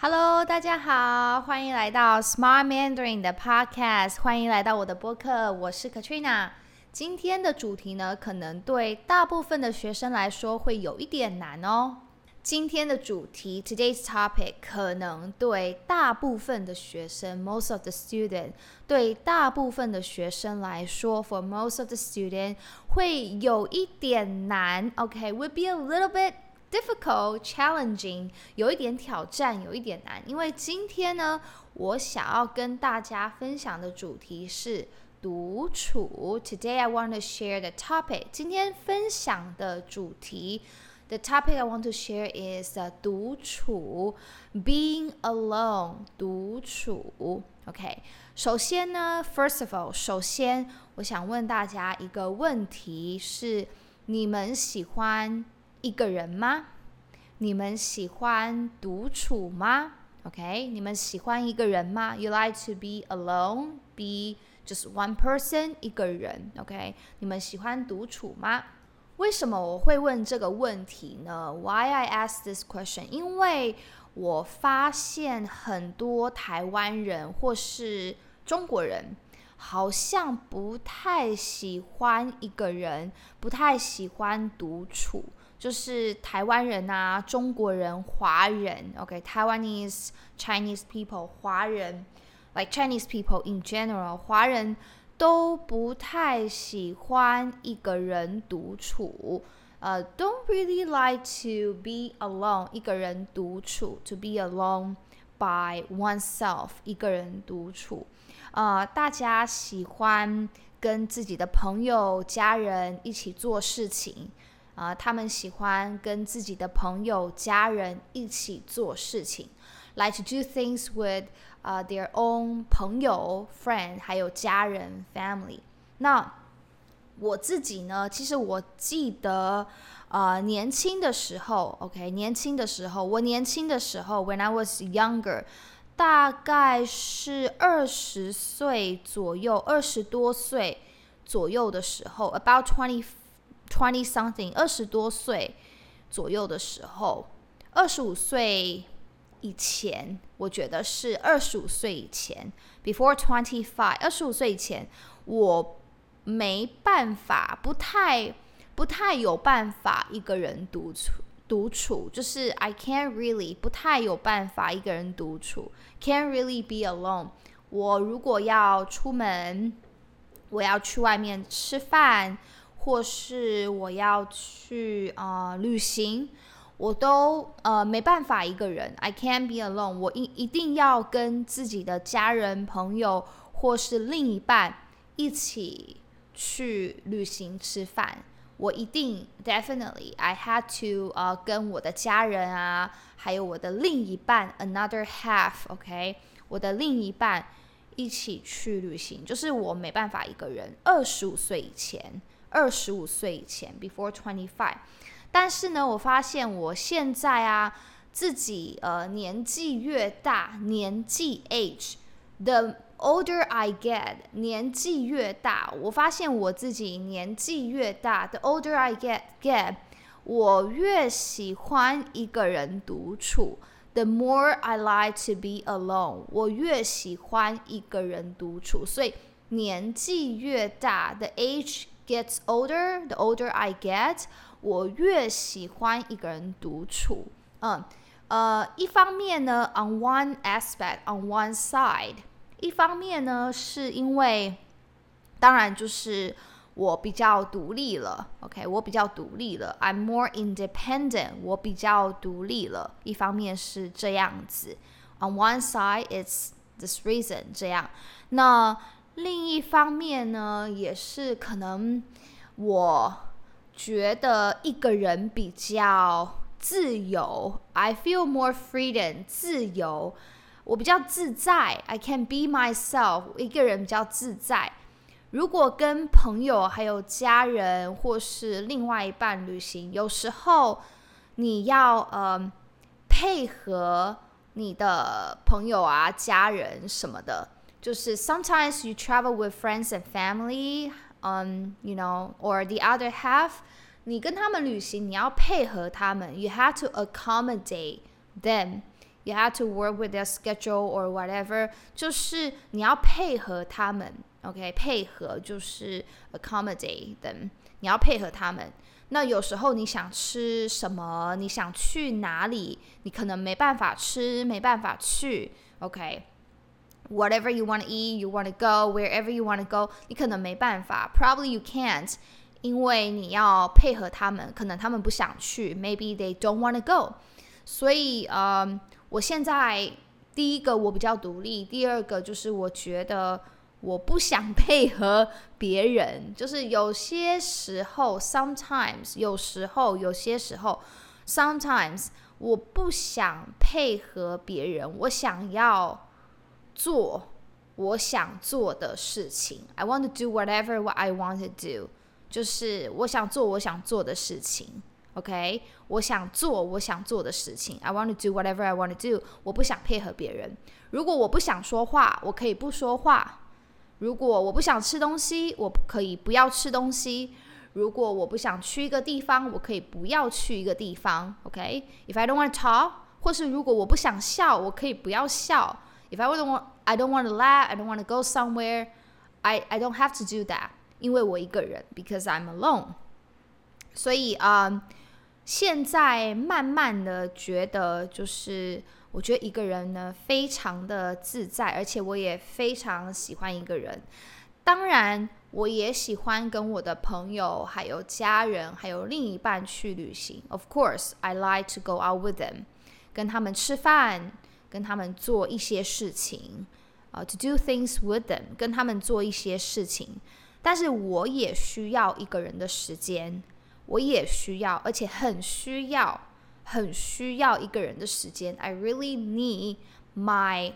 Hello，大家好，欢迎来到 Smart Mandarin 的 Podcast，欢迎来到我的播客，我是 Katrina。今天的主题呢，可能对大部分的学生来说会有一点难哦。今天的主题 Today's topic 可能对大部分的学生 Most of the student 对大部分的学生来说，For most of the student 会有一点难。OK，would be a little bit difficult, challenging，有一点挑战，有一点难。因为今天呢，我想要跟大家分享的主题是独处。Today I want to share the topic。今天分享的主题，the topic I want to share is 独处，being alone，独处。OK，首先呢，first of all，首先我想问大家一个问题是：你们喜欢一个人吗？你们喜欢独处吗？OK，你们喜欢一个人吗？You like to be alone, be just one person，一个人。OK，你们喜欢独处吗？为什么我会问这个问题呢？Why I ask this question？因为我发现很多台湾人或是中国人，好像不太喜欢一个人，不太喜欢独处。就是台湾人啊，中国人、华人，OK，Taiwanese Chinese people，华人，like Chinese people in general，华人都不太喜欢一个人独处，呃、，don't really like to be alone，一个人独处，to be alone by oneself，一个人独处，呃、大家喜欢跟自己的朋友、家人一起做事情。啊、他们喜欢跟自己的朋友、家人一起做事情，like to do things with 啊、uh, their own 朋友、friend，还有家人 family。那我自己呢？其实我记得，啊、年轻的时候，OK，年轻的时候，我年轻的时候，when I was younger，大概是二十岁左右，二十多岁左右的时候，about twenty。Twenty something，二十多岁左右的时候，二十五岁以前，我觉得是二十五岁以前，before twenty five，二十五岁以前，我没办法，不太不太有办法一个人独处，独处就是 I can't really，不太有办法一个人独处，can't really be alone。我如果要出门，我要去外面吃饭。或是我要去啊、旅行，我都呃没办法一个人，I can't be alone。我一一定要跟自己的家人、朋友或是另一半一起去旅行吃饭。我一定 definitely I had to 呃跟我的家人啊，还有我的另一半 another half，OK，、我的另一半一起去旅行，就是我没办法一个人。二十五岁以前。二十五岁以前，before twenty five，但是呢，我发现我现在啊，自己呃年纪越大，年纪 age，the older I get，年纪越大，我发现我自己年纪越大，the older I get get，我越喜欢一个人独处，the more I like to be alone，我越喜欢一个人独处，所以年纪越大，the age。Gets older, the older I get，我越喜欢一个人独处。嗯，呃，一方面呢，on one aspect, on one side，一方面呢，是因为，当然就是我比较独立了。OK，我比较独立了。I'm more independent，我比较独立了。一方面是这样子。On one side, it's this reason，这样。那另一方面呢，也是可能我觉得一个人比较自由，I feel more freedom，自由，我比较自在，I can be myself，一个人比较自在。如果跟朋友还有家人或是另外一半旅行，有时候你要呃配合你的朋友啊、家人什么的。就是 sometimes you travel with friends and family, um, you know, or the other half，你跟他们旅行，你要配合他们，you have to accommodate them， You have to work with their schedule or whatever，就是你要配合他们，OK？配合就是 accommodate them，你要配合他们。那有时候你想吃什么，你想去哪里，你可能没办法吃，没办法去 ，OK？Whatever you want to eat, you want to go wherever you want to go，你可能没办法，Probably you can't，因为你要配合他们，可能他们不想去，Maybe they don't want to go，所以，嗯。我现在第一个我比较独立，第二个就是我觉得我不想配合别人，就是有些时候，sometimes 有时候有些时候，sometimes 我不想配合别人，我想要 做我想做的事情。I want to do whatever what I want to do，就是我想做我想做的事情。OK，我想做我想做的事情。I want to do whatever I want to do。我不想配合别人。如果我不想说话，我可以不说话。如果我不想吃东西，我可以不要吃东西。如果我不想去一个地方，我可以不要去一个地方。OK，If I don't want to talk，或是如果我不想笑，我可以不要笑。If I don't want, I don't want to laugh, I don't want to go somewhere, I I don't have to do that，因为我一个人，because I'm alone。所以啊。Um, 现在慢慢的觉得，就是我觉得一个人呢非常的自在，而且我也非常喜欢一个人。当然，我也喜欢跟我的朋友、还有家人、还有另一半去旅行。Of course, I like to go out with them，跟他们吃饭，跟他们做一些事情，呃、，to do things with them，跟他们做一些事情。但是我也需要一个人的时间。我也需要，而且很需要，很需要一个人的时间。I really need my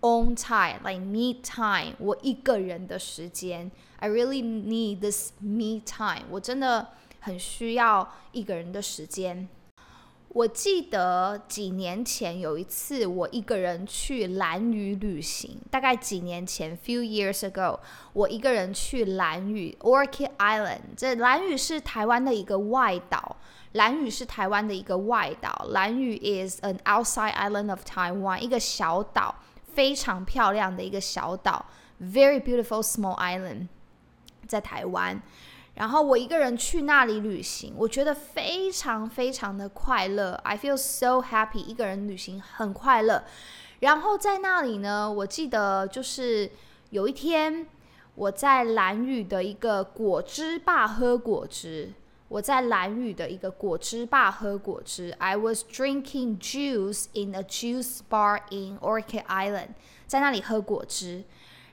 own time, like me time。我一个人的时间，I really need this me time。我真的很需要一个人的时间。我记得几年前有一次，我一个人去兰屿旅行。大概几年前，few years ago，我一个人去兰屿 （Orchid Island）。这兰屿是台湾的一个外岛。兰屿是台湾的一个外岛。兰屿 is an outside island of Taiwan，一个小岛，非常漂亮的一个小岛，very beautiful small island，在台湾。然后我一个人去那里旅行，我觉得非常非常的快乐。I feel so happy，一个人旅行很快乐。然后在那里呢，我记得就是有一天我在兰屿的一个果汁吧喝果汁。我在兰屿的一个果汁吧喝果汁。I was drinking juice in a juice bar in Orchid Island，在那里喝果汁。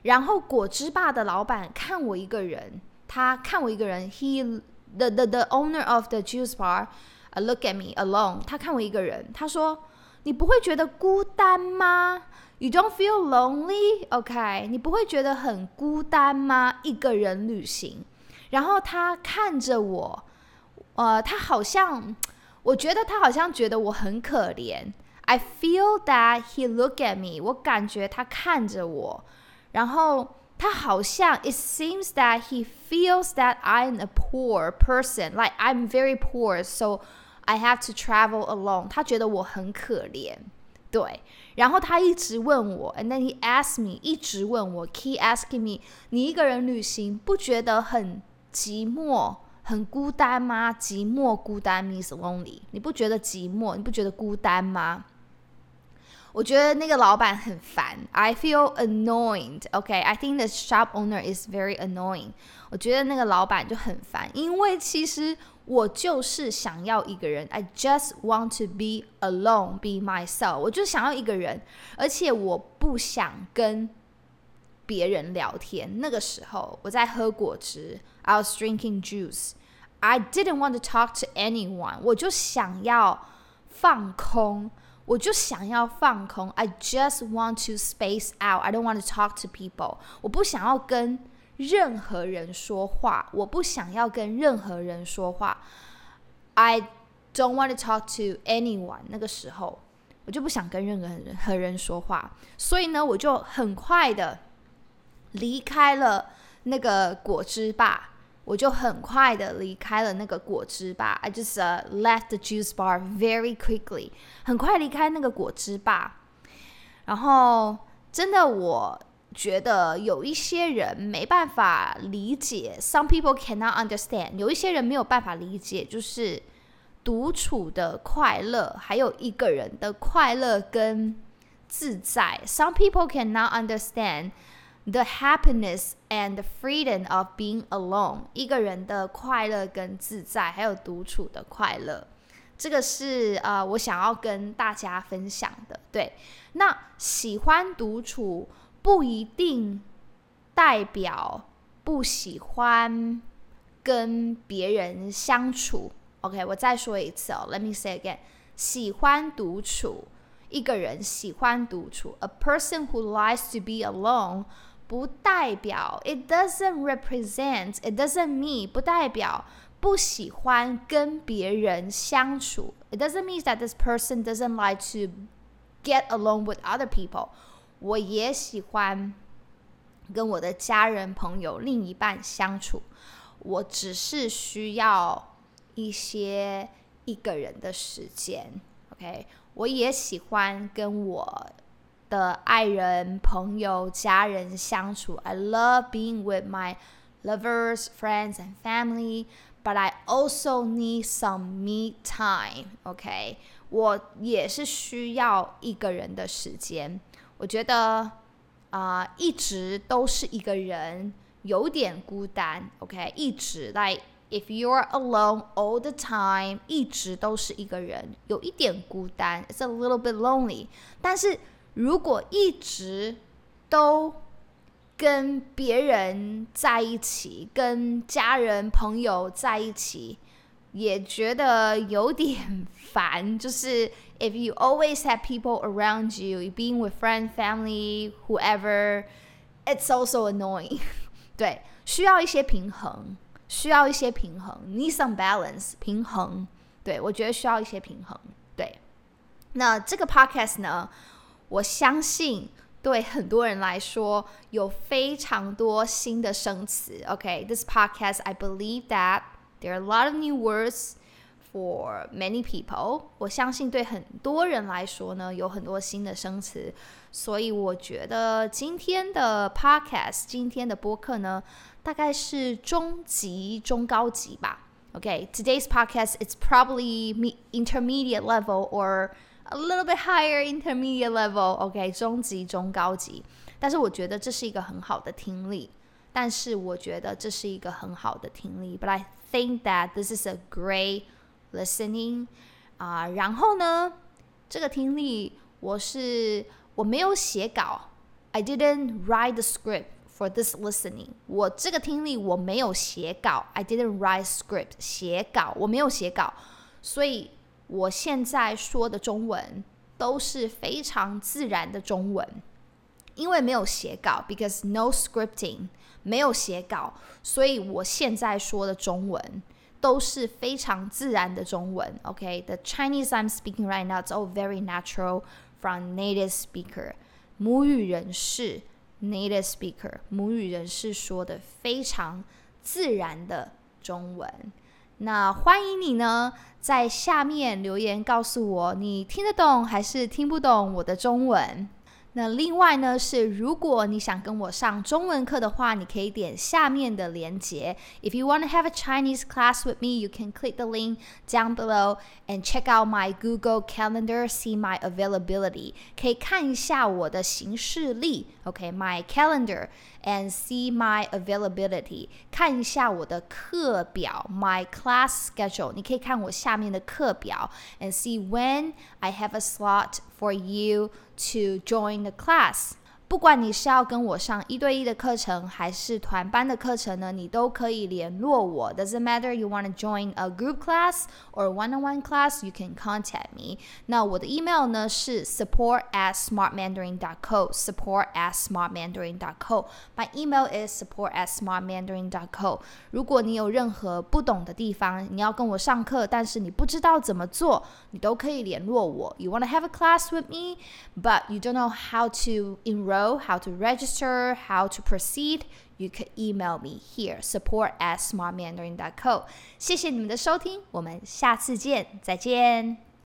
然后果汁吧的老板看我一个人。他看我一个人，he the the the owner of the juice bar, uh, look at me alone。他看我一个人，他说：“你不会觉得孤单吗？You don't feel lonely? OK，你不会觉得很孤单吗？一个人旅行。”然后他看着我，呃，他好像，我觉得他好像觉得我很可怜。I feel that he look at me，我感觉他看着我，然后。他好像，it seems that he feels that I'm a poor person, like I'm very poor, so I have to travel alone. 他觉得我很可怜，对。然后他一直问我，and then he asked me，一直问我，keep asking me，你一个人旅行不觉得很寂寞、很孤单吗？寂寞、孤单 means lonely。你不觉得寂寞？你不觉得孤单吗？ 我觉得那个老板很烦，I feel annoyed. Okay, I think the shop owner is very annoying. 我觉得那个老板就很烦，因为其实我就是想要一个人，I just want to be alone, be myself. 我就想要一个人，而且我不想跟别人聊天。那个时候我在喝果汁，I was drinking juice. I didn't want to talk to anyone. 我就想要放空。我就想要放空，I just want to space out. I don't want to talk to people. 我不想要跟任何人说话，我不想要跟任何人说话。I don't want to talk to anyone. 那个时候，我就不想跟任何人和人说话，所以呢，我就很快的离开了那个果汁吧。我就很快的离开了那个果汁吧，I just、left the juice bar very quickly，很快离开那个果汁吧。然后真的我觉得有一些人没办法理解，some people cannot understand，有一些人没有办法理解，就是独处的快乐，还有一个人的快乐跟自在。Some people cannot understand the happiness and the freedom of being alone，一个人的快乐跟自在，还有独处的快乐。这个是呃，我想要跟大家分享的。对，那喜欢独处不一定代表不喜欢跟别人相处。OK，我再说一次哦，Let me say again，喜欢独处，一个人喜欢独处，A person who likes to be alone，不代表，It doesn't represent，It doesn't mean，不代表。不喜欢跟别人相处，It doesn't mean that this person doesn't like to get along with other people。我也喜欢跟我的家人、朋友、另一半相处，我只是需要一些一个人的时间。OK，我也喜欢跟我 的爱人、朋友、家人相处。I love being with my lovers, friends, and family. But I also need some me time. OK，我也是需要一个人的时间。我觉得啊、呃，一直都是一个人，有点孤单。OK，一直 like if you're alone all the time，一直都是一个人，有一点孤单。It's a little bit lonely。但是 如果一直都跟别人在一起，跟家人朋友在一起，也觉得有点烦。就是 if you always have people around you, being with friend, family, whoever, it's also annoying. 对，需要一些平衡，需要一些平衡，need some balance，平衡。对，我觉得需要一些平衡。对，那这个 podcast 呢，我相信。对很多人来说，有非常多新的生词。OK，this podcast I believe that there are a lot of new words for many people。我相信对很多人来说呢，有很多新的生词。所以我觉得今天的 podcast，今天的播客呢，大概是中级、中高级吧。OK，today's podcast it's probably intermediate level or A little bit higher intermediate level, OK，中级、中高级。但是我觉得这是一个很好的听力。但是我觉得这是一个很好的听力。But I think that this is a great listening 啊、uh,。然后呢，这个听力我是我没有写稿，I didn't write the script for this listening。我这个听力我没有写稿，I didn't write script 写稿，我没有写稿，所以。 我现在说的中文都是非常自然的中文，因为没有写稿，because no scripting，没有写稿，所以我现在说的中文都是非常自然的中文。OK，the Chinese I'm speaking right now is all very natural from native speaker，母语人士，native speaker，母语人士说的非常自然的中文。那欢迎你呢，在下面留言告诉我，你听得懂还是听不懂我的中文？那另外呢，是如果你想跟我上中文课的话，你可以点下面的链接。If you want to have a Chinese class with me, you can click the link down below and check out my Google Calendar, see my availability. 可以看一下我的行事历，OK，my calendar and see my availability. 看一下我的课表，my class schedule. 你可以看我下面的课表，and see when I have a slot for you. to join the class，不管你是要跟我上一对一的课程，还是团班的课程呢，你都可以联络我。Doesn't matter you want to join a group class or one-on-one class, you can contact me。那我的 email 呢是 support at smartmandarin.co。Support at smartmandarin.co。My email is support at smartmandarin.co。如果你有任何不懂的地方，你要跟我上课，但是你不知道怎么做，你都可以联络我。You want to have a class with me? But you don't know how to enroll, how to register, how to proceed, you could email me here, support at smartmandarin.co. 谢谢你们的收听，我们下次见，再见。